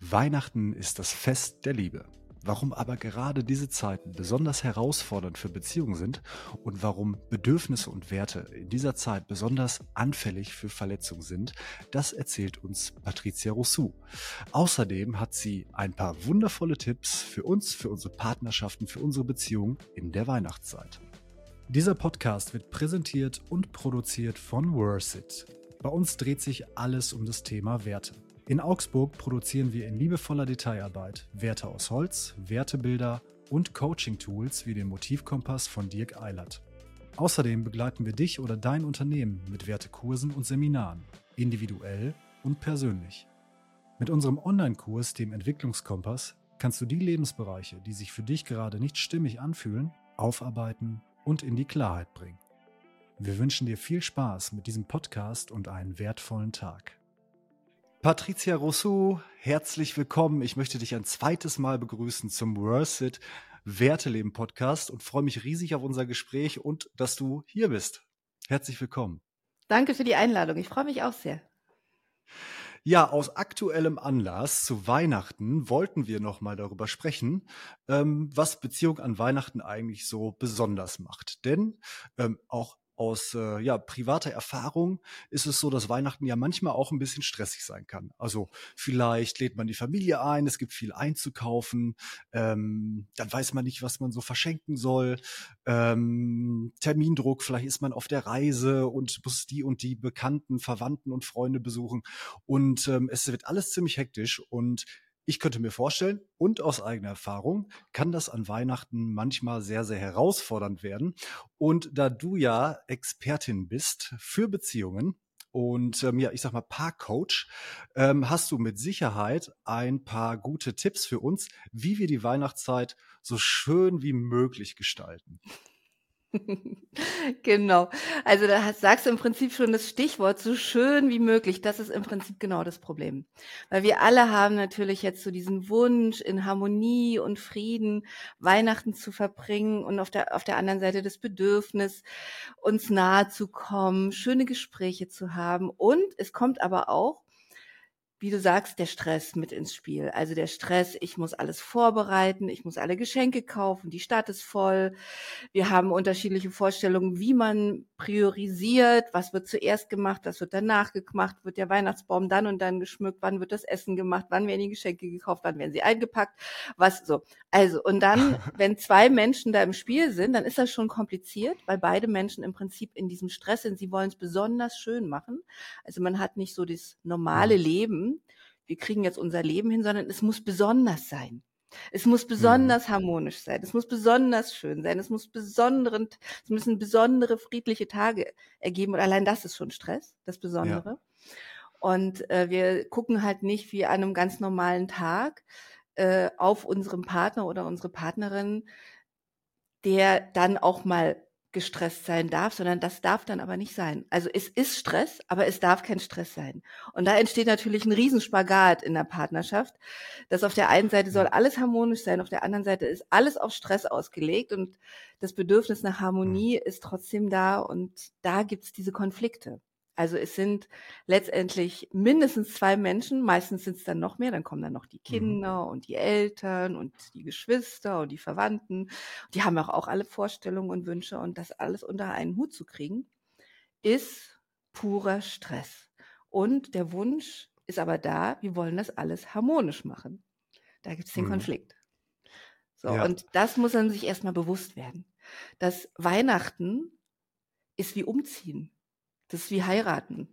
Weihnachten ist das Fest der Liebe. Warum aber gerade diese Zeiten besonders herausfordernd für Beziehungen sind und warum Bedürfnisse und Werte in dieser Zeit besonders anfällig für Verletzungen sind, das erzählt uns Patricia Rousseau. Außerdem hat sie ein paar wundervolle Tipps für uns, für unsere Partnerschaften, für unsere Beziehungen in der Weihnachtszeit. Dieser Podcast wird präsentiert und produziert von Worthit. Bei uns dreht sich alles um das Thema Werte. In Augsburg produzieren wir in liebevoller Detailarbeit Werte aus Holz, Wertebilder und Coaching-Tools wie den Motivkompass von Dirk Eilert. Außerdem begleiten wir dich oder dein Unternehmen mit Wertekursen und Seminaren, individuell und persönlich. Mit unserem Online-Kurs, dem Entwicklungskompass, kannst du die Lebensbereiche, die sich für dich gerade nicht stimmig anfühlen, aufarbeiten und in die Klarheit bringen. Wir wünschen dir viel Spaß mit diesem Podcast und einen wertvollen Tag. Patricia Rousseau, herzlich willkommen. Ich möchte dich ein zweites Mal begrüßen zum Worth It Werteleben Podcast und freue mich riesig auf unser Gespräch und dass du hier bist. Herzlich willkommen. Danke für die Einladung. Ich freue mich auch sehr. Ja, aus aktuellem Anlass zu Weihnachten wollten wir noch mal darüber sprechen, ähm, was Beziehung an Weihnachten eigentlich so besonders macht. Denn ähm, auch aus äh, ja, privater Erfahrung ist es so, dass Weihnachten ja manchmal auch ein bisschen stressig sein kann. Also vielleicht lädt man die Familie ein, es gibt viel einzukaufen, ähm, dann weiß man nicht, was man so verschenken soll. Ähm, Termindruck, vielleicht ist man auf der Reise und muss die und die Bekannten, Verwandten und Freunde besuchen. Und ähm, es wird alles ziemlich hektisch und ich könnte mir vorstellen, und aus eigener Erfahrung, kann das an Weihnachten manchmal sehr, sehr herausfordernd werden. Und da du ja Expertin bist für Beziehungen, und ähm, ja, ich sag mal Paarcoach, ähm, hast du mit Sicherheit ein paar gute Tipps für uns, wie wir die Weihnachtszeit so schön wie möglich gestalten. Genau. Also da sagst du im Prinzip schon das Stichwort so schön wie möglich. Das ist im Prinzip genau das Problem. Weil wir alle haben natürlich jetzt so diesen Wunsch, in Harmonie und Frieden Weihnachten zu verbringen und auf der, auf der anderen Seite das Bedürfnis, uns nahe zu kommen, schöne Gespräche zu haben. Und es kommt aber auch wie du sagst, der Stress mit ins Spiel. Also der Stress, ich muss alles vorbereiten, ich muss alle Geschenke kaufen, die Stadt ist voll. Wir haben unterschiedliche Vorstellungen, wie man priorisiert, was wird zuerst gemacht, was wird danach gemacht, wird der Weihnachtsbaum dann und dann geschmückt, wann wird das Essen gemacht, wann werden die Geschenke gekauft, wann werden sie eingepackt, was so. Also, und dann, wenn zwei Menschen da im Spiel sind, dann ist das schon kompliziert, weil beide Menschen im Prinzip in diesem Stress sind. Sie wollen es besonders schön machen. Also man hat nicht so das normale mhm. Leben, wir kriegen jetzt unser Leben hin, sondern es muss besonders sein. Es muss besonders mhm. harmonisch sein. Es muss besonders schön sein. Es muss besonderen, es müssen besondere friedliche Tage ergeben. Und allein das ist schon Stress, das Besondere. Ja. Und äh, wir gucken halt nicht wie an einem ganz normalen Tag äh, auf unseren Partner oder unsere Partnerin, der dann auch mal gestresst sein darf, sondern das darf dann aber nicht sein. Also es ist Stress, aber es darf kein Stress sein. Und da entsteht natürlich ein Riesenspagat in der Partnerschaft, dass auf der einen Seite soll alles harmonisch sein, auf der anderen Seite ist alles auf Stress ausgelegt und das Bedürfnis nach Harmonie mhm. ist trotzdem da und da gibt's diese Konflikte. Also es sind letztendlich mindestens zwei Menschen, meistens sind es dann noch mehr, dann kommen dann noch die mhm. Kinder mhm. und die Eltern und die Geschwister und die Verwandten. Die haben auch, auch alle Vorstellungen und Wünsche und das alles unter einen Hut zu kriegen, ist purer Stress. Und der Wunsch ist aber da, wir wollen das alles harmonisch machen. Da gibt es den mhm. Konflikt. So, ja. und das muss man sich erstmal bewusst werden. Dass Weihnachten ist wie umziehen. Das ist wie heiraten.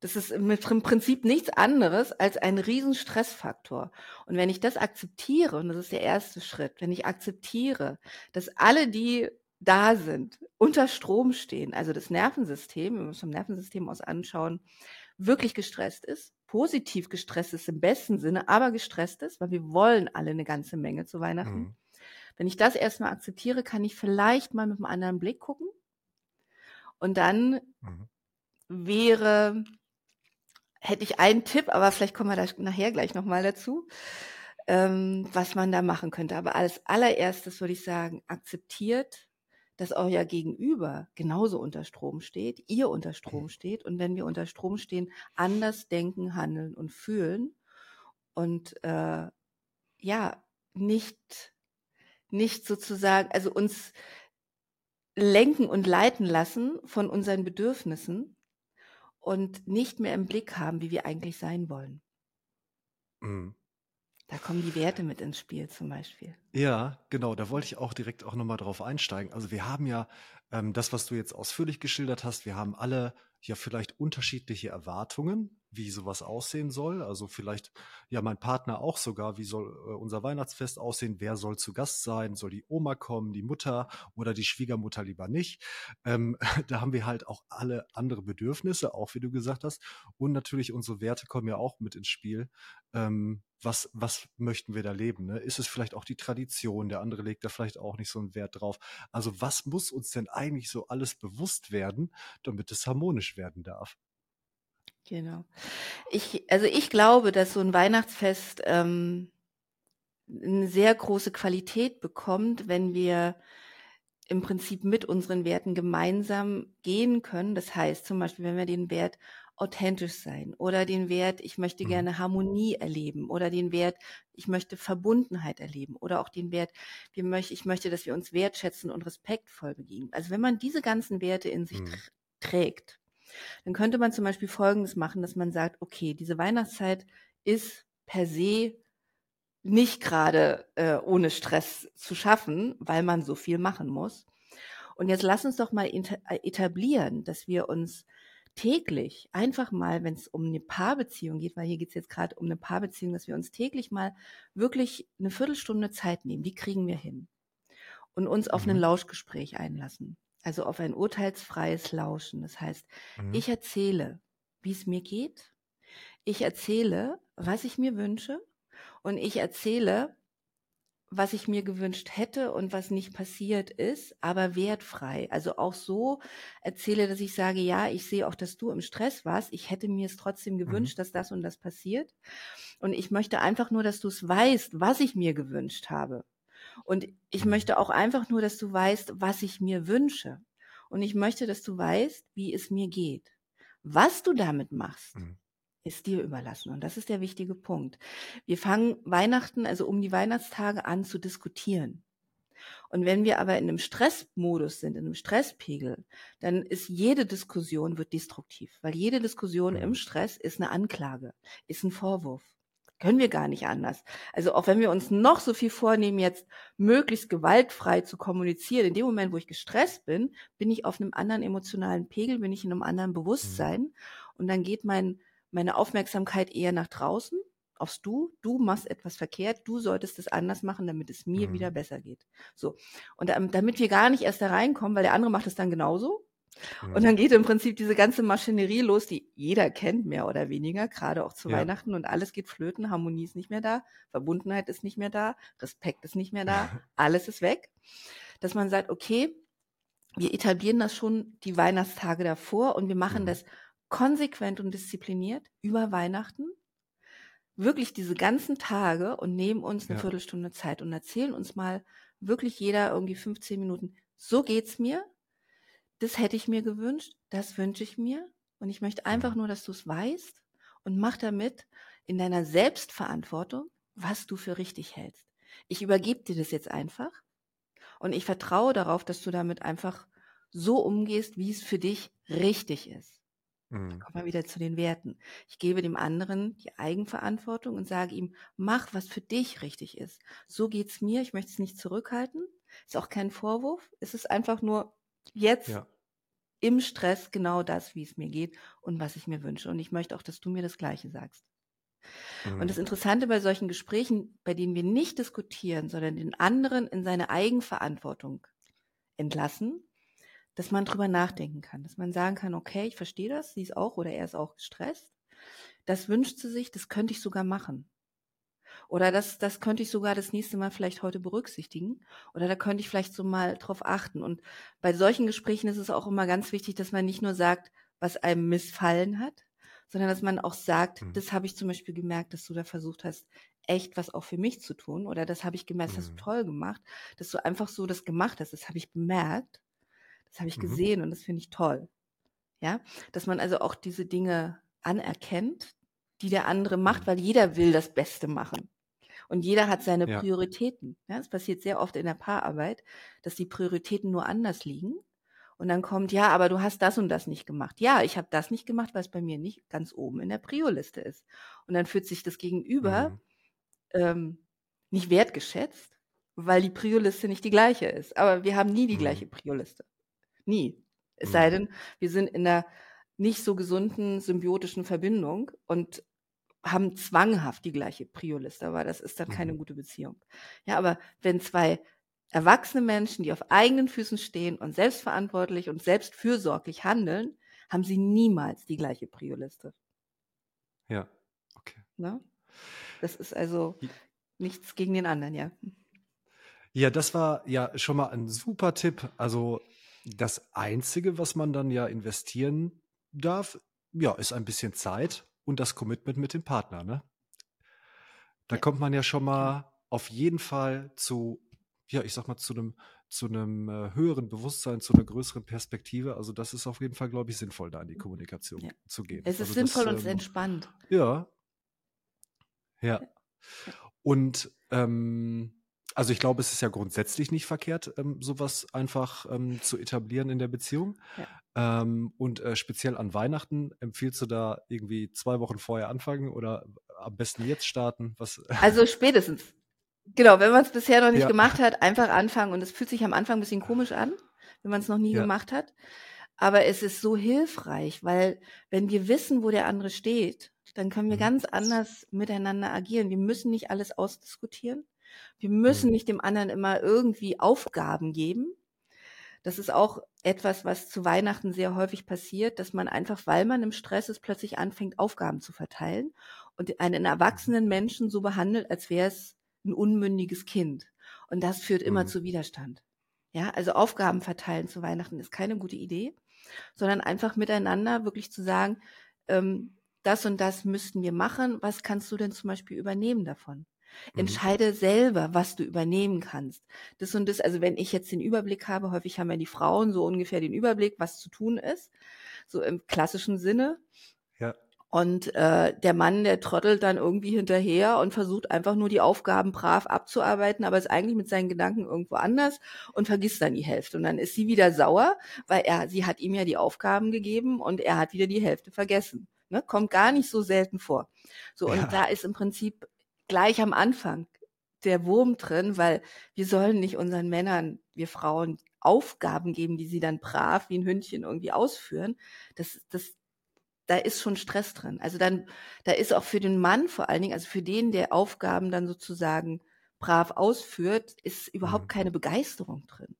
Das ist im Prinzip nichts anderes als ein Riesenstressfaktor. Und wenn ich das akzeptiere, und das ist der erste Schritt, wenn ich akzeptiere, dass alle, die da sind, unter Strom stehen, also das Nervensystem, wenn wir uns vom Nervensystem aus anschauen, wirklich gestresst ist, positiv gestresst ist im besten Sinne, aber gestresst ist, weil wir wollen alle eine ganze Menge zu Weihnachten. Mhm. Wenn ich das erstmal akzeptiere, kann ich vielleicht mal mit einem anderen Blick gucken und dann mhm wäre, hätte ich einen Tipp, aber vielleicht kommen wir da nachher gleich nochmal dazu, ähm, was man da machen könnte. Aber als allererstes würde ich sagen, akzeptiert, dass euer Gegenüber genauso unter Strom steht, ihr unter Strom steht und wenn wir unter Strom stehen, anders denken, handeln und fühlen. und äh, ja, nicht, nicht sozusagen, also uns lenken und leiten lassen von unseren Bedürfnissen und nicht mehr im Blick haben, wie wir eigentlich sein wollen. Mhm. Da kommen die Werte mit ins Spiel zum Beispiel. Ja, genau, da wollte ich auch direkt auch nochmal drauf einsteigen. Also wir haben ja ähm, das, was du jetzt ausführlich geschildert hast, wir haben alle ja vielleicht unterschiedliche Erwartungen wie sowas aussehen soll. Also vielleicht ja mein Partner auch sogar, wie soll äh, unser Weihnachtsfest aussehen, wer soll zu Gast sein, soll die Oma kommen, die Mutter oder die Schwiegermutter lieber nicht. Ähm, da haben wir halt auch alle andere Bedürfnisse, auch wie du gesagt hast. Und natürlich unsere Werte kommen ja auch mit ins Spiel. Ähm, was, was möchten wir da leben? Ne? Ist es vielleicht auch die Tradition? Der andere legt da vielleicht auch nicht so einen Wert drauf. Also was muss uns denn eigentlich so alles bewusst werden, damit es harmonisch werden darf? Genau. Ich, also ich glaube, dass so ein Weihnachtsfest ähm, eine sehr große Qualität bekommt, wenn wir im Prinzip mit unseren Werten gemeinsam gehen können. Das heißt zum Beispiel, wenn wir den Wert authentisch sein oder den Wert, ich möchte mhm. gerne Harmonie erleben oder den Wert, ich möchte Verbundenheit erleben oder auch den Wert, wir möcht, ich möchte, dass wir uns wertschätzen und respektvoll begegnen. Also wenn man diese ganzen Werte in sich mhm. trägt, dann könnte man zum Beispiel Folgendes machen, dass man sagt, okay, diese Weihnachtszeit ist per se nicht gerade äh, ohne Stress zu schaffen, weil man so viel machen muss. Und jetzt lass uns doch mal äh, etablieren, dass wir uns täglich einfach mal, wenn es um eine Paarbeziehung geht, weil hier geht es jetzt gerade um eine Paarbeziehung, dass wir uns täglich mal wirklich eine Viertelstunde Zeit nehmen, die kriegen wir hin. Und uns auf mhm. ein Lauschgespräch einlassen. Also auf ein urteilsfreies Lauschen. Das heißt, mhm. ich erzähle, wie es mir geht. Ich erzähle, was ich mir wünsche. Und ich erzähle, was ich mir gewünscht hätte und was nicht passiert ist, aber wertfrei. Also auch so erzähle, dass ich sage, ja, ich sehe auch, dass du im Stress warst. Ich hätte mir es trotzdem mhm. gewünscht, mhm. dass das und das passiert. Und ich möchte einfach nur, dass du es weißt, was ich mir gewünscht habe. Und ich mhm. möchte auch einfach nur, dass du weißt, was ich mir wünsche. Und ich möchte, dass du weißt, wie es mir geht. Was du damit machst, mhm. Ist dir überlassen. Und das ist der wichtige Punkt. Wir fangen Weihnachten, also um die Weihnachtstage an zu diskutieren. Und wenn wir aber in einem Stressmodus sind, in einem Stresspegel, dann ist jede Diskussion wird destruktiv, weil jede Diskussion im mhm. Stress ist eine Anklage, ist ein Vorwurf. Können wir gar nicht anders. Also auch wenn wir uns noch so viel vornehmen, jetzt möglichst gewaltfrei zu kommunizieren, in dem Moment, wo ich gestresst bin, bin ich auf einem anderen emotionalen Pegel, bin ich in einem anderen Bewusstsein mhm. und dann geht mein, meine Aufmerksamkeit eher nach draußen, aufs Du. Du machst etwas verkehrt, du solltest es anders machen, damit es mir mhm. wieder besser geht. So. Und damit wir gar nicht erst da reinkommen, weil der andere macht es dann genauso, Mhm. Und dann geht im Prinzip diese ganze Maschinerie los, die jeder kennt, mehr oder weniger, gerade auch zu ja. Weihnachten und alles geht flöten, Harmonie ist nicht mehr da, Verbundenheit ist nicht mehr da, Respekt ist nicht mehr da, alles ist weg. Dass man sagt, okay, wir etablieren das schon die Weihnachtstage davor und wir machen mhm. das konsequent und diszipliniert über Weihnachten. Wirklich diese ganzen Tage und nehmen uns eine ja. Viertelstunde Zeit und erzählen uns mal wirklich jeder irgendwie 15 Minuten, so geht's mir, das hätte ich mir gewünscht, das wünsche ich mir. Und ich möchte einfach mhm. nur, dass du es weißt und mach damit in deiner Selbstverantwortung, was du für richtig hältst. Ich übergebe dir das jetzt einfach und ich vertraue darauf, dass du damit einfach so umgehst, wie es für dich richtig ist. Mhm. Da kommen wir wieder zu den Werten. Ich gebe dem anderen die Eigenverantwortung und sage ihm, mach, was für dich richtig ist. So geht's mir. Ich möchte es nicht zurückhalten. Ist auch kein Vorwurf. Es ist einfach nur, jetzt ja. im Stress genau das, wie es mir geht und was ich mir wünsche. Und ich möchte auch, dass du mir das Gleiche sagst. Mhm. Und das mhm. Interessante bei solchen Gesprächen, bei denen wir nicht diskutieren, sondern den anderen in seine Eigenverantwortung entlassen, dass man drüber nachdenken kann, dass man sagen kann, okay, ich verstehe das, sie ist auch oder er ist auch gestresst. Das wünscht sie sich, das könnte ich sogar machen. Oder das, das könnte ich sogar das nächste Mal vielleicht heute berücksichtigen. Oder da könnte ich vielleicht so mal drauf achten. Und bei solchen Gesprächen ist es auch immer ganz wichtig, dass man nicht nur sagt, was einem missfallen hat, sondern dass man auch sagt, mhm. das habe ich zum Beispiel gemerkt, dass du da versucht hast, echt was auch für mich zu tun. Oder das habe ich gemerkt, das hast du mhm. toll gemacht, dass du einfach so das gemacht hast. Das habe ich bemerkt, das habe ich mhm. gesehen und das finde ich toll. Ja, dass man also auch diese Dinge anerkennt, die der andere macht, Mhm. weil jeder will das Beste machen. Und jeder hat seine Ja. Prioritäten. Ja, es passiert sehr oft in der Paararbeit, dass die Prioritäten nur anders liegen. Und dann kommt, ja, aber du hast das und das nicht gemacht. Ja, ich habe das nicht gemacht, weil es bei mir nicht ganz oben in der Prio-Liste ist. Und dann fühlt sich das Gegenüber Mhm. ähm, nicht wertgeschätzt, weil die Prio-Liste nicht die gleiche ist. Aber wir haben nie die gleiche Mhm. Prio-Liste. Nie. Es sei Mhm. denn, wir sind in einer nicht so gesunden symbiotischen Verbindung und haben zwanghaft die gleiche Prio-Liste, aber das ist dann keine Mhm. gute Beziehung. Ja, aber wenn zwei erwachsene Menschen, die auf eigenen Füßen stehen und selbstverantwortlich und selbstfürsorglich handeln, haben sie niemals die gleiche Prio-Liste. Ja, okay. Ne? Das ist also nichts gegen den anderen, ja. Ja, das war ja schon mal ein super Tipp. Also das Einzige, was man dann ja investieren darf, ja, ist ein bisschen Zeit und das Commitment mit dem Partner, ne? Da Ja, kommt man ja schon mal auf jeden Fall zu, ja, ich sag mal, zu einem, zu einem äh, höheren Bewusstsein, zu einer größeren Perspektive. Also das ist auf jeden Fall, glaube ich, sinnvoll, da in die Kommunikation Ja. zu gehen. Es ist Also das, sinnvoll und es ist ähm, entspannt. ja, ja. Ja. Ja. Und ähm, also ich glaube, es ist ja grundsätzlich nicht verkehrt, ähm, sowas einfach ähm, zu etablieren in der Beziehung. Ja. Ähm, und äh, speziell an Weihnachten empfiehlst du da irgendwie zwei Wochen vorher anfangen oder am besten jetzt starten? Was? Also spätestens. Genau, wenn man es bisher noch nicht Ja, gemacht hat, einfach anfangen. Und es fühlt sich am Anfang ein bisschen komisch an, wenn man es noch nie ja, gemacht hat. Aber es ist so hilfreich, weil wenn wir wissen, wo der andere steht, dann können wir mhm. ganz anders miteinander agieren. Wir müssen nicht alles ausdiskutieren. Wir müssen Mhm. nicht dem anderen immer irgendwie Aufgaben geben. Das ist auch etwas, was zu Weihnachten sehr häufig passiert, dass man einfach, weil man im Stress ist, plötzlich anfängt, Aufgaben zu verteilen und einen Mhm. erwachsenen Menschen so behandelt, als wäre es ein unmündiges Kind. Und das führt immer Mhm. zu Widerstand. Ja, also Aufgaben verteilen zu Weihnachten ist keine gute Idee, sondern einfach miteinander wirklich zu sagen, ähm, das und das müssten wir machen. Was kannst du denn zum Beispiel übernehmen davon? Mhm. Entscheide selber, was du übernehmen kannst. Das und das, also wenn ich jetzt den Überblick habe, häufig haben ja die Frauen so ungefähr den Überblick, was zu tun ist, so im klassischen Sinne. Ja, Und äh, der Mann, der trottelt dann irgendwie hinterher und versucht einfach nur die Aufgaben brav abzuarbeiten, aber ist eigentlich mit seinen Gedanken irgendwo anders und vergisst dann die Hälfte. Und dann ist sie wieder sauer, weil er, sie hat ihm ja die Aufgaben gegeben und er hat wieder die Hälfte vergessen. Ne? Kommt gar nicht so selten vor. So, und ja, da ist im Prinzip gleich am Anfang der Wurm drin, weil wir sollen nicht unseren Männern, wir Frauen, Aufgaben geben, die sie dann brav wie ein Hündchen irgendwie ausführen. Das, das, da ist schon Stress drin. Also dann, da ist auch für den Mann vor allen Dingen, also für den, der Aufgaben dann sozusagen brav ausführt, ist überhaupt mhm. keine Begeisterung drin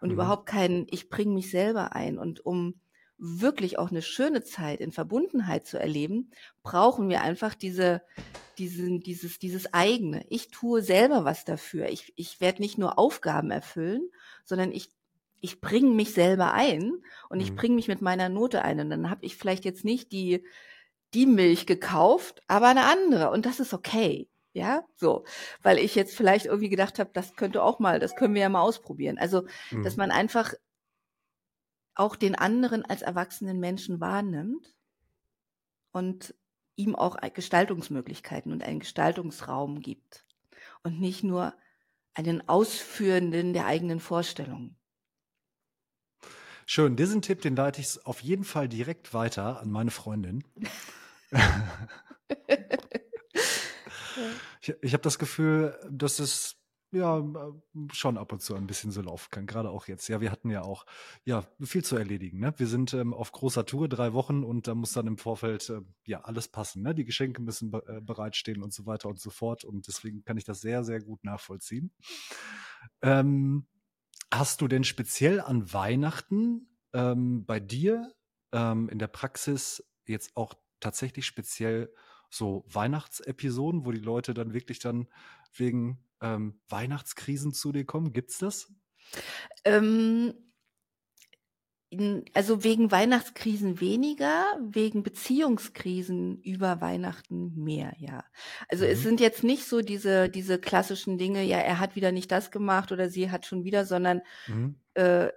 und Mhm. überhaupt kein, ich bringe mich selber ein. Und um wirklich auch eine schöne Zeit in Verbundenheit zu erleben, brauchen wir einfach diese, diesen, dieses, dieses eigene. Ich tue selber was dafür. Ich, ich werde nicht nur Aufgaben erfüllen, sondern ich, ich bringe mich selber ein und ich Mhm. bringe mich mit meiner Note ein. Und dann habe ich vielleicht jetzt nicht die, die Milch gekauft, aber eine andere. Und das ist okay. Ja, so. Weil ich jetzt vielleicht irgendwie gedacht habe, das könnte auch mal, das können wir ja mal ausprobieren. Also, dass Mhm. man einfach auch den anderen als erwachsenen Menschen wahrnimmt und ihm auch Gestaltungsmöglichkeiten und einen Gestaltungsraum gibt und nicht nur einen Ausführenden der eigenen Vorstellungen. Schön, diesen Tipp, den leite ich auf jeden Fall direkt weiter an meine Freundin. Ich, ich habe das Gefühl, dass es ja schon ab und zu ein bisschen so laufen kann, gerade auch jetzt. Ja, wir hatten ja auch ja viel zu erledigen. Ne? Wir sind ähm, auf großer Tour, drei Wochen und da muss dann im Vorfeld äh, ja alles passen. Ne? Die Geschenke müssen be äh, bereitstehen und so weiter und so fort. Und deswegen kann ich das sehr, sehr gut nachvollziehen. Ähm, hast du denn speziell an Weihnachten ähm, bei dir ähm, in der Praxis jetzt auch tatsächlich speziell so Weihnachtsepisoden, wo die Leute dann wirklich dann wegen ähm, Weihnachtskrisen zu dir kommen? Gibt's das? Ähm, also wegen Weihnachtskrisen weniger, wegen Beziehungskrisen über Weihnachten mehr, ja. Also es Mhm. sind jetzt nicht so diese, diese klassischen Dinge, ja, er hat wieder nicht das gemacht oder sie hat schon wieder, sondern Mhm. äh,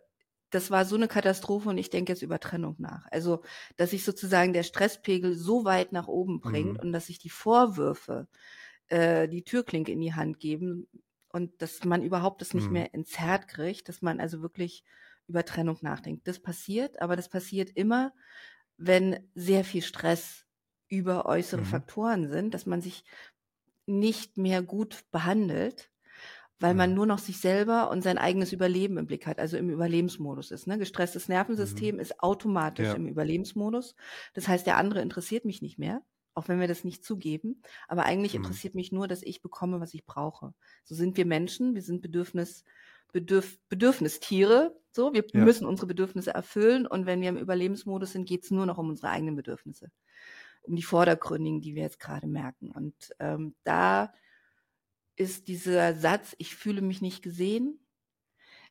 das war so eine Katastrophe und ich denke jetzt über Trennung nach. Also, dass sich sozusagen der Stresspegel so weit nach oben bringt Mhm. und dass sich die Vorwürfe äh, die Türklinke in die Hand geben und dass man überhaupt das nicht Mhm. mehr ins Herd kriegt, dass man also wirklich über Trennung nachdenkt. Das passiert, aber das passiert immer, wenn sehr viel Stress über äußere Mhm. Faktoren sind, dass man sich nicht mehr gut behandelt, weil man nur noch sich selber und sein eigenes Überleben im Blick hat, also im Überlebensmodus ist. Ne? Gestresstes Nervensystem Mhm. ist automatisch Ja. im Überlebensmodus. Das heißt, der andere interessiert mich nicht mehr, auch wenn wir das nicht zugeben. Aber eigentlich Mhm. interessiert mich nur, dass ich bekomme, was ich brauche. So sind wir Menschen, wir sind Bedürfnis, Bedürf, Bedürfnistiere. So, wir Ja. müssen unsere Bedürfnisse erfüllen und wenn wir im Überlebensmodus sind, geht es nur noch um unsere eigenen Bedürfnisse, um die vordergründigen, die wir jetzt gerade merken. Und ähm, da ist dieser Satz, ich fühle mich nicht gesehen,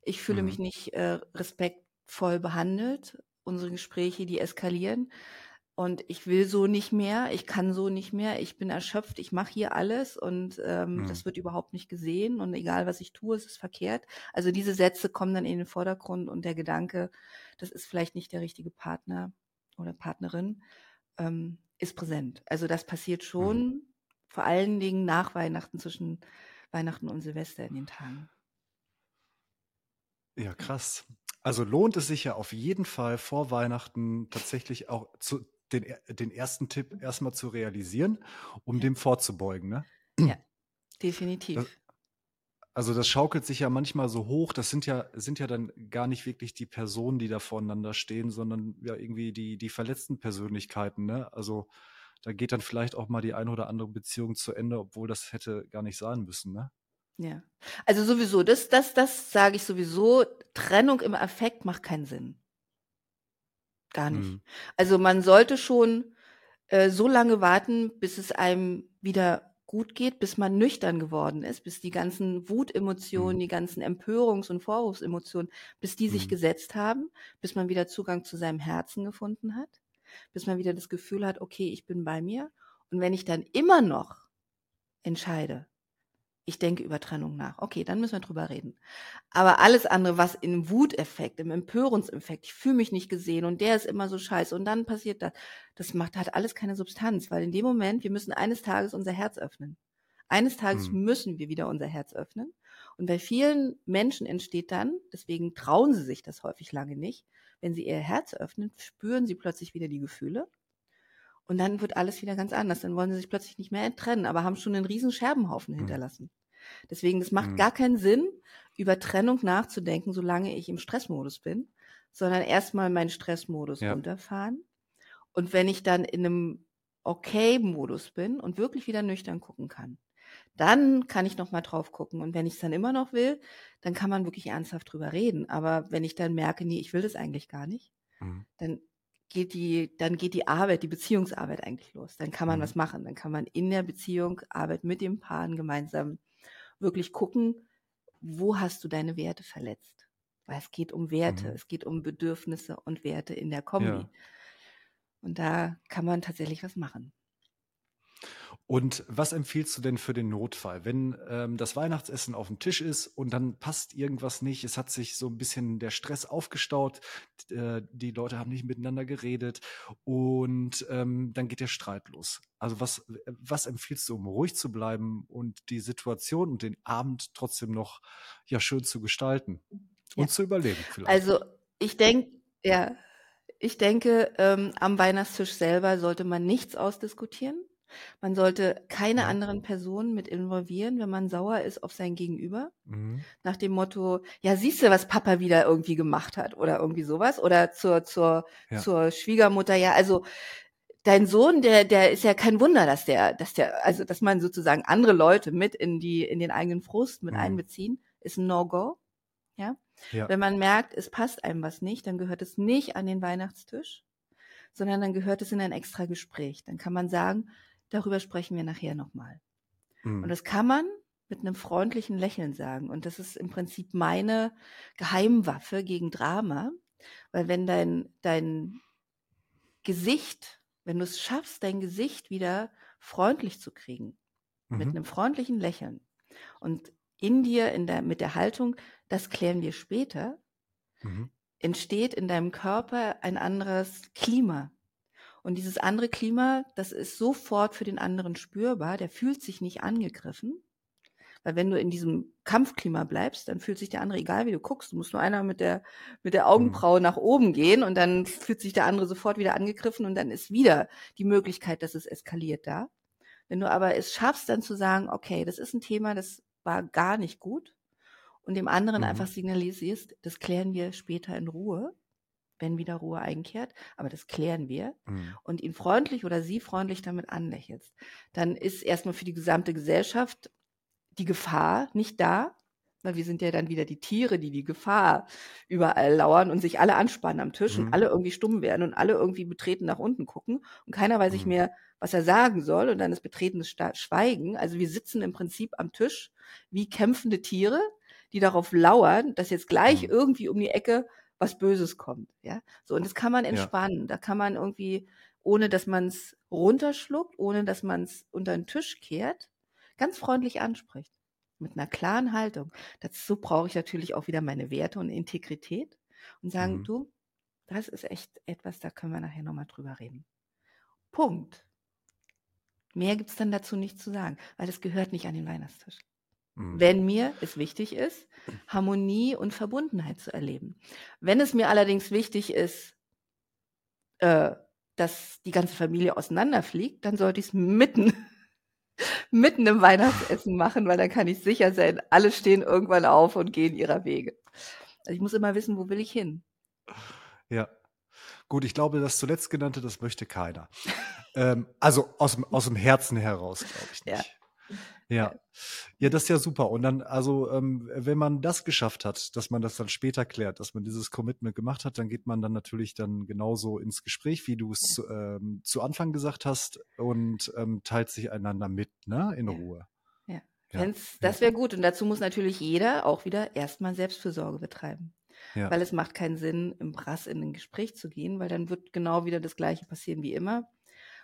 ich fühle Mhm. mich nicht äh, respektvoll behandelt, unsere Gespräche, die eskalieren und ich will so nicht mehr, ich kann so nicht mehr, ich bin erschöpft, ich mache hier alles und ähm, Mhm. das wird überhaupt nicht gesehen und egal was ich tue, es ist verkehrt. Also diese Sätze kommen dann in den Vordergrund und der Gedanke, das ist vielleicht nicht der richtige Partner oder Partnerin, ähm, ist präsent. Also das passiert Mhm. schon, vor allen Dingen nach Weihnachten, zwischen Weihnachten und Silvester in den Tagen. Ja, krass. Also lohnt es sich ja auf jeden Fall vor Weihnachten tatsächlich auch zu, den, den ersten Tipp erstmal zu realisieren, um Ja. dem vorzubeugen. Ne? Ja, Das, definitiv. also das schaukelt sich ja manchmal so hoch, das sind ja, sind ja dann gar nicht wirklich die Personen, die da voreinander stehen, sondern ja irgendwie die, die verletzten Persönlichkeiten. Ne? Also da geht dann vielleicht auch mal die eine oder andere Beziehung zu Ende, obwohl das hätte gar nicht sein müssen. Ne? Ja. Also sowieso, das, das, das sage ich sowieso. Trennung im Affekt macht keinen Sinn. Gar nicht. Mhm. Also man sollte schon äh, so lange warten, bis es einem wieder gut geht, bis man nüchtern geworden ist, bis die ganzen Wutemotionen, Mhm. die ganzen Empörungs- und Vorwurfsemotionen, bis die sich Mhm. gesetzt haben, bis man wieder Zugang zu seinem Herzen gefunden hat, bis man wieder das Gefühl hat, okay, ich bin bei mir. Und wenn ich dann immer noch entscheide, ich denke über Trennung nach. Okay, dann müssen wir drüber reden. Aber alles andere, was im Wuteffekt, im Empörungseffekt, ich fühle mich nicht gesehen und der ist immer so scheiße und dann passiert das, das macht, hat alles keine Substanz, weil in dem Moment, wir müssen eines Tages unser Herz öffnen. Eines Tages Mhm. müssen wir wieder unser Herz öffnen. Und bei vielen Menschen entsteht dann, deswegen trauen sie sich das häufig lange nicht, wenn sie ihr Herz öffnen, spüren sie plötzlich wieder die Gefühle. Und dann wird alles wieder ganz anders. Dann wollen sie sich plötzlich nicht mehr trennen, aber haben schon einen riesen Scherbenhaufen Mhm. hinterlassen. Deswegen, das macht Mhm. gar keinen Sinn, über Trennung nachzudenken, solange ich im Stressmodus bin, sondern erstmal meinen Stressmodus Ja. runterfahren. Und wenn ich dann in einem Okay-Modus bin und wirklich wieder nüchtern gucken kann, dann kann ich noch mal drauf gucken. Und wenn ich es dann immer noch will, dann kann man wirklich ernsthaft drüber reden. Aber wenn ich dann merke, nee, ich will das eigentlich gar nicht, Mhm. dann geht die, dann geht die Arbeit, die Beziehungsarbeit eigentlich los. Dann kann man Mhm. was machen. Dann kann man in der Beziehung, Arbeit mit dem Paaren gemeinsam wirklich gucken, wo hast du deine Werte verletzt? Weil es geht um Werte, Mhm. es geht um Bedürfnisse und Werte in der Kombi. Ja. Und da kann man tatsächlich was machen. Und was empfiehlst du denn für den Notfall, wenn ähm, das Weihnachtsessen auf dem Tisch ist und dann passt irgendwas nicht, es hat sich so ein bisschen der Stress aufgestaut, äh, die Leute haben nicht miteinander geredet und ähm, dann geht der Streit los. Also was, was empfiehlst du, um ruhig zu bleiben und die Situation und den Abend trotzdem noch ja schön zu gestalten Ja. und zu überleben vielleicht? Also ich denke, ja, ich denke, ähm, am Weihnachtstisch selber sollte man nichts ausdiskutieren. Man sollte keine Ja. anderen Personen mit involvieren, wenn man sauer ist auf sein Gegenüber. Mhm. Nach dem Motto, ja, siehst du, was Papa wieder irgendwie gemacht hat oder irgendwie sowas. Oder zur, zur, Ja. zur Schwiegermutter, ja, also dein Sohn, der, der ist ja kein Wunder, dass der, dass der, also dass man sozusagen andere Leute mit in die, in den eigenen Frust mit Mhm. einbeziehen, ist ein No-Go. Ja. Ja. Wenn man merkt, es passt einem was nicht, dann gehört es nicht an den Weihnachtstisch, sondern dann gehört es in ein extra Gespräch. Dann kann man sagen, darüber sprechen wir nachher nochmal. Und Mhm. das kann man mit einem freundlichen Lächeln sagen. Und das ist im Prinzip meine Geheimwaffe gegen Drama. Weil wenn dein, dein Gesicht, wenn du es schaffst, dein Gesicht wieder freundlich zu kriegen, mit Mhm. einem freundlichen Lächeln und in dir, in der, mit der Haltung, das klären wir später, Mhm. entsteht in deinem Körper ein anderes Klima. Und dieses andere Klima, das ist sofort für den anderen spürbar, der fühlt sich nicht angegriffen. Weil wenn du in diesem Kampfklima bleibst, dann fühlt sich der andere, egal wie du guckst, du musst nur einer mit der, mit der Augenbraue nach oben gehen und dann fühlt sich der andere sofort wieder angegriffen und dann ist wieder die Möglichkeit, dass es eskaliert da. Wenn du aber es schaffst, dann zu sagen, okay, das ist ein Thema, das war gar nicht gut und dem anderen mhm. einfach signalisierst, das klären wir später in Ruhe, wenn wieder Ruhe einkehrt, aber das klären wir mhm. und ihn freundlich oder sie freundlich damit anlächelst, dann ist erstmal für die gesamte Gesellschaft die Gefahr nicht da, weil wir sind ja dann wieder die Tiere, die die Gefahr überall lauern und sich alle anspannen am Tisch mhm. und alle irgendwie stumm werden und alle irgendwie betreten nach unten gucken und keiner weiß mhm. nicht mehr, was er sagen soll und dann ist betretenes Schweigen. Also wir sitzen im Prinzip am Tisch wie kämpfende Tiere, die darauf lauern, dass jetzt gleich mhm. irgendwie um die Ecke was Böses kommt. Ja, so und das kann man entspannen. Ja. Da kann man irgendwie, ohne dass man es runterschluckt, ohne dass man es unter den Tisch kehrt, ganz freundlich anspricht. Mit einer klaren Haltung. Dazu brauche ich natürlich auch wieder meine Werte und Integrität und sagen, mhm. du, das ist echt etwas, da können wir nachher nochmal drüber reden. Punkt. Mehr gibt es dann dazu nicht zu sagen, weil es gehört nicht an den Weihnachtstisch. Mhm. Wenn mir es wichtig ist, Harmonie und Verbundenheit zu erleben. Wenn es mir allerdings wichtig ist, äh, dass die ganze Familie auseinanderfliegt, dann sollte ich es mitten, mitten im Weihnachtsessen machen, weil dann kann ich sicher sein, alle stehen irgendwann auf und gehen ihrer Wege. Also ich muss immer wissen, wo will ich hin. Ja. Gut, ich glaube, das zuletzt genannte, das möchte keiner. ähm, also aus dem, aus dem Herzen heraus, glaube ich nicht. Ja. Ja. Ja, das ist ja super. Und dann, also, ähm, wenn man das geschafft hat, dass man das dann später klärt, dass man dieses Commitment gemacht hat, dann geht man dann natürlich dann genauso ins Gespräch, wie du es ja. ähm, zu Anfang gesagt hast, und ähm, teilt sich einander mit, ne, in ja. Ruhe. Ja. ja. Das wäre gut. Und dazu muss natürlich jeder auch wieder erstmal Selbstfürsorge betreiben. Ja. Weil es macht keinen Sinn, im Brass in ein Gespräch zu gehen, weil dann wird genau wieder das Gleiche passieren wie immer.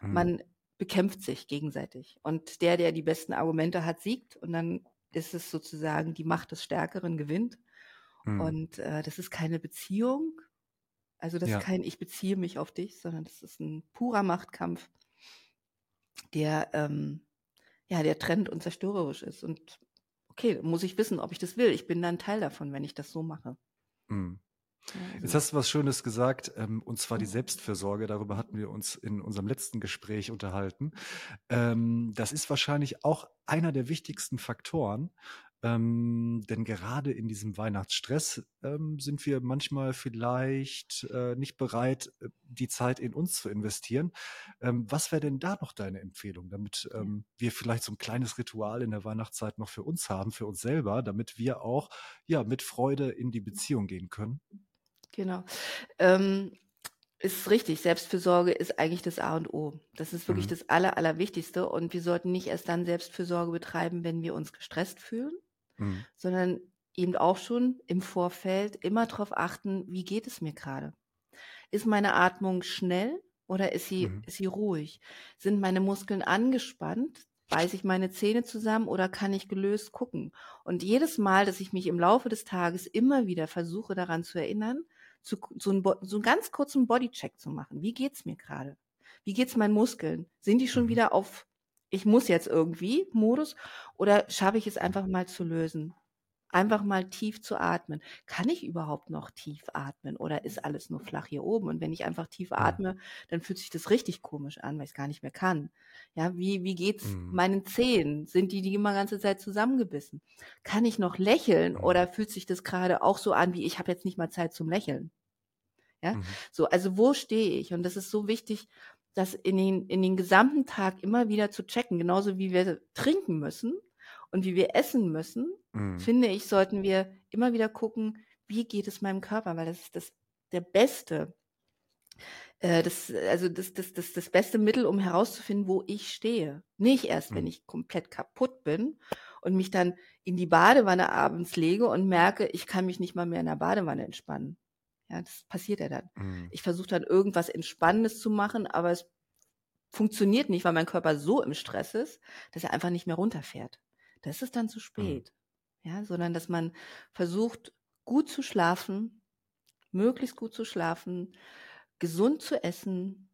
Mhm. Man bekämpft sich gegenseitig. Und der, der die besten Argumente hat, siegt. Und dann ist es sozusagen die Macht des Stärkeren gewinnt. Mhm. Und äh, das ist keine Beziehung. Also das ja. ist kein Ich beziehe mich auf dich, sondern das ist ein purer Machtkampf, der ähm, ja der trennend und zerstörerisch ist. Und okay, muss ich wissen, ob ich das will. Ich bin dann Teil davon, wenn ich das so mache. Mhm. Jetzt hast du was Schönes gesagt, ähm, und zwar die Selbstfürsorge. Darüber hatten wir uns in unserem letzten Gespräch unterhalten. Ähm, das ist wahrscheinlich auch einer der wichtigsten Faktoren, ähm, denn gerade in diesem Weihnachtsstress ähm, sind wir manchmal vielleicht äh, nicht bereit, äh, die Zeit in uns zu investieren. Ähm, was wäre denn da noch deine Empfehlung, damit ähm, wir vielleicht so ein kleines Ritual in der Weihnachtszeit noch für uns haben, für uns selber, damit wir auch ja mit Freude in die Beziehung gehen können? Genau. Ähm, ist richtig. Selbstfürsorge ist eigentlich das A und O. Das ist wirklich mhm. das Aller, Allerwichtigste. Und wir sollten nicht erst dann Selbstfürsorge betreiben, wenn wir uns gestresst fühlen, mhm. sondern eben auch schon im Vorfeld immer darauf achten, wie geht es mir gerade? Ist meine Atmung schnell oder ist sie, mhm. ist sie ruhig? Sind meine Muskeln angespannt? beiße ich meine Zähne zusammen oder kann ich gelöst gucken? Und jedes Mal, dass ich mich im Laufe des Tages immer wieder versuche daran zu erinnern, zu, so, einen, so einen ganz kurzen Bodycheck zu machen. Wie geht's mir gerade? Wie geht's meinen Muskeln? Sind die schon mhm. wieder auf ich muss jetzt irgendwie Modus oder schaffe ich es einfach mal zu lösen? Einfach mal tief zu atmen. Kann ich überhaupt noch tief atmen oder ist alles nur flach hier oben? Und wenn ich einfach tief atme, dann fühlt sich das richtig komisch an, weil ich es gar nicht mehr kann. Ja, wie, wie geht's mhm. meinen Zähnen? Sind die die immer ganze Zeit zusammengebissen? Kann ich noch lächeln mhm. oder fühlt sich das gerade auch so an, wie ich habe jetzt nicht mal Zeit zum Lächeln? Ja, mhm. so, also wo stehe ich? Und das ist so wichtig, das in den, in den gesamten Tag immer wieder zu checken, genauso wie wir trinken müssen und wie wir essen müssen, mhm. finde ich, sollten wir immer wieder gucken, wie geht es meinem Körper, weil das ist das der beste, äh, das, also das, das, das, das beste Mittel, um herauszufinden, wo ich stehe. Nicht erst, mhm. wenn ich komplett kaputt bin und mich dann in die Badewanne abends lege und merke, ich kann mich nicht mal mehr in der Badewanne entspannen. Ja, das passiert ja dann. Mhm. Ich versuche dann irgendwas Entspannendes zu machen, aber es funktioniert nicht, weil mein Körper so im Stress ist, dass er einfach nicht mehr runterfährt das ist dann zu mhm. spät. Mhm. Ja, sondern dass man versucht, gut zu schlafen, möglichst gut zu schlafen, gesund zu essen,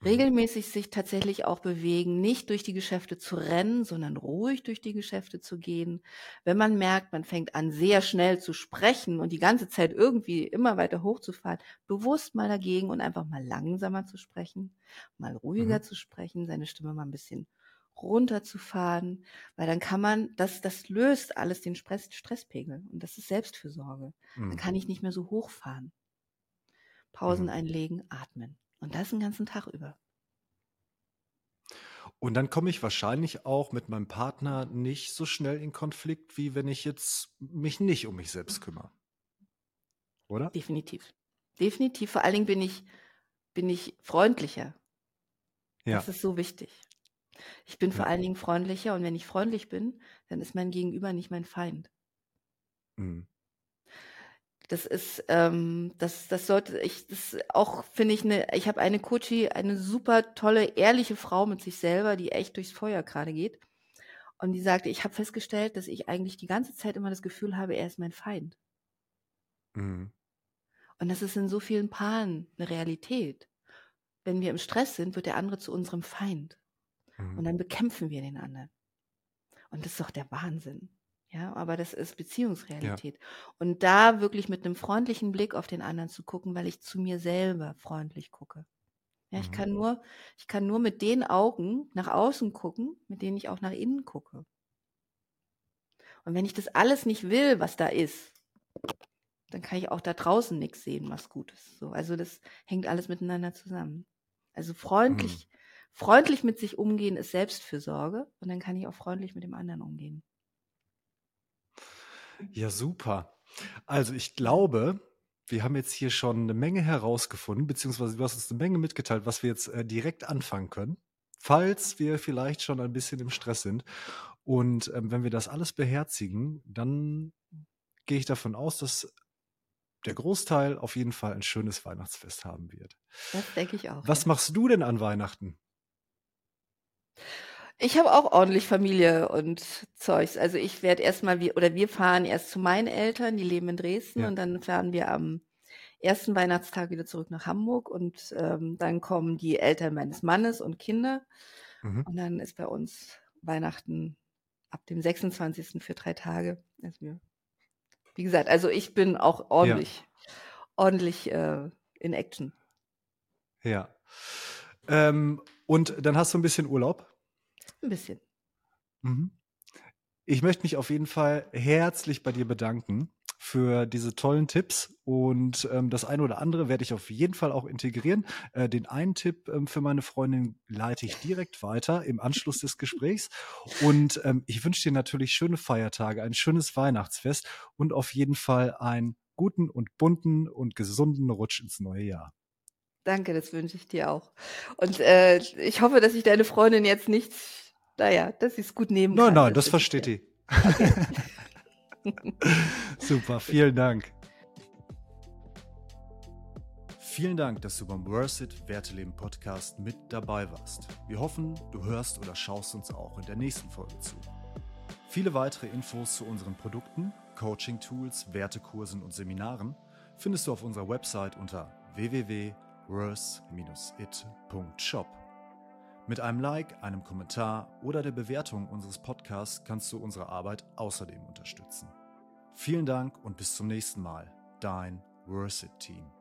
Mhm. regelmäßig sich tatsächlich auch bewegen, nicht durch die Geschäfte zu rennen, sondern ruhig durch die Geschäfte zu gehen. Wenn man merkt, man fängt an, sehr schnell zu sprechen und die ganze Zeit irgendwie immer weiter hochzufahren, bewusst mal dagegen und einfach mal langsamer zu sprechen, mal ruhiger Mhm. zu sprechen, seine Stimme mal ein bisschen runterzufahren, weil dann kann man, das, das löst alles den Stress, Stresspegel und das ist Selbstfürsorge. Dann Mhm. kann ich nicht mehr so hochfahren. Pausen Mhm. einlegen, atmen. Und das den ganzen Tag über. Und dann komme ich wahrscheinlich auch mit meinem Partner nicht so schnell in Konflikt, wie wenn ich jetzt mich nicht um mich selbst kümmere. Oder? Definitiv. Definitiv. Vor allen Dingen bin ich, bin ich freundlicher. Ja. Das ist so wichtig. Ich bin vor Ja. allen Dingen freundlicher und wenn ich freundlich bin, dann ist mein Gegenüber nicht mein Feind. Mhm. Das ist, ähm, das, das sollte ich, das auch finde ich eine, ich habe eine Coachie, eine super tolle, ehrliche Frau mit sich selber, die echt durchs Feuer gerade geht. Und die sagte, ich habe festgestellt, dass ich eigentlich die ganze Zeit immer das Gefühl habe, er ist mein Feind. Mhm. Und das ist in so vielen Paaren eine Realität. Wenn wir im Stress sind, wird der andere zu unserem Feind. Und Mhm. dann bekämpfen wir den anderen. Und das ist doch der Wahnsinn. Ja, aber das ist Ja. Beziehungsrealität. Und da wirklich mit einem freundlichen Blick auf den anderen zu gucken, weil ich zu mir selber freundlich gucke. Ja, ich Mhm. kann nur, ich kann nur mit den Augen nach außen gucken, mit denen ich auch nach innen gucke. Und wenn ich das alles nicht will, was da ist, dann kann ich auch da draußen nichts sehen, was gut ist. So, also das hängt alles miteinander zusammen. Also Mhm. Freundlich, mit sich umgehen ist Selbstfürsorge und dann kann ich auch freundlich mit dem anderen umgehen. Ja, super. Also ich glaube, wir haben jetzt hier schon eine Menge herausgefunden, beziehungsweise du hast uns eine Menge mitgeteilt, was wir jetzt äh, direkt anfangen können, falls wir vielleicht schon ein bisschen im Stress sind. Und ähm, wenn wir das alles beherzigen, dann gehe ich davon aus, dass der Großteil auf jeden Fall ein schönes Weihnachtsfest haben wird. Das denke ich auch. Was Ja. machst du denn an Weihnachten? Ich habe auch ordentlich Familie und Zeugs. Also ich werde erstmal, wir, oder wir fahren erst zu meinen Eltern, die leben in Dresden, Ja. und dann fahren wir am ersten Weihnachtstag wieder zurück nach Hamburg und ähm, dann kommen die Eltern meines Mannes und Kinder. Mhm. Und dann ist bei uns Weihnachten ab dem 26. für drei Tage. Also wir, wie gesagt, also ich bin auch Ja, ordentlich, ordentlich äh, in Action. ja. Ähm, und dann hast du ein bisschen Urlaub. Ein bisschen. Mhm. Ich möchte mich auf jeden Fall herzlich bei dir bedanken für diese tollen Tipps und ähm, das eine oder andere werde ich auf jeden Fall auch integrieren. Äh, den einen Tipp ähm, für meine Freundin leite ich direkt weiter im Anschluss des Gesprächs und ähm, ich wünsche dir natürlich schöne Feiertage, ein schönes Weihnachtsfest und auf jeden Fall einen guten und bunten und gesunden Rutsch ins neue Jahr. Danke, das wünsche ich dir auch. Und äh, ich hoffe, dass ich deine Freundin jetzt nicht, naja, sie es gut nehmen Nein, nein, Das das versteht die. Okay. Super, vielen Dank. Vielen Dank, dass du beim Worth It Werteleben Podcast mit dabei warst. Wir hoffen, du hörst oder schaust uns auch in der nächsten Folge zu. Viele weitere Infos zu unseren Produkten, Coaching-Tools, Wertekursen und Seminaren findest du auf unserer Website unter www.worth-it.shop. Mit einem Like, einem Kommentar oder der Bewertung unseres Podcasts kannst du unsere Arbeit außerdem unterstützen. Vielen Dank und bis zum nächsten Mal. Dein Worth It Team.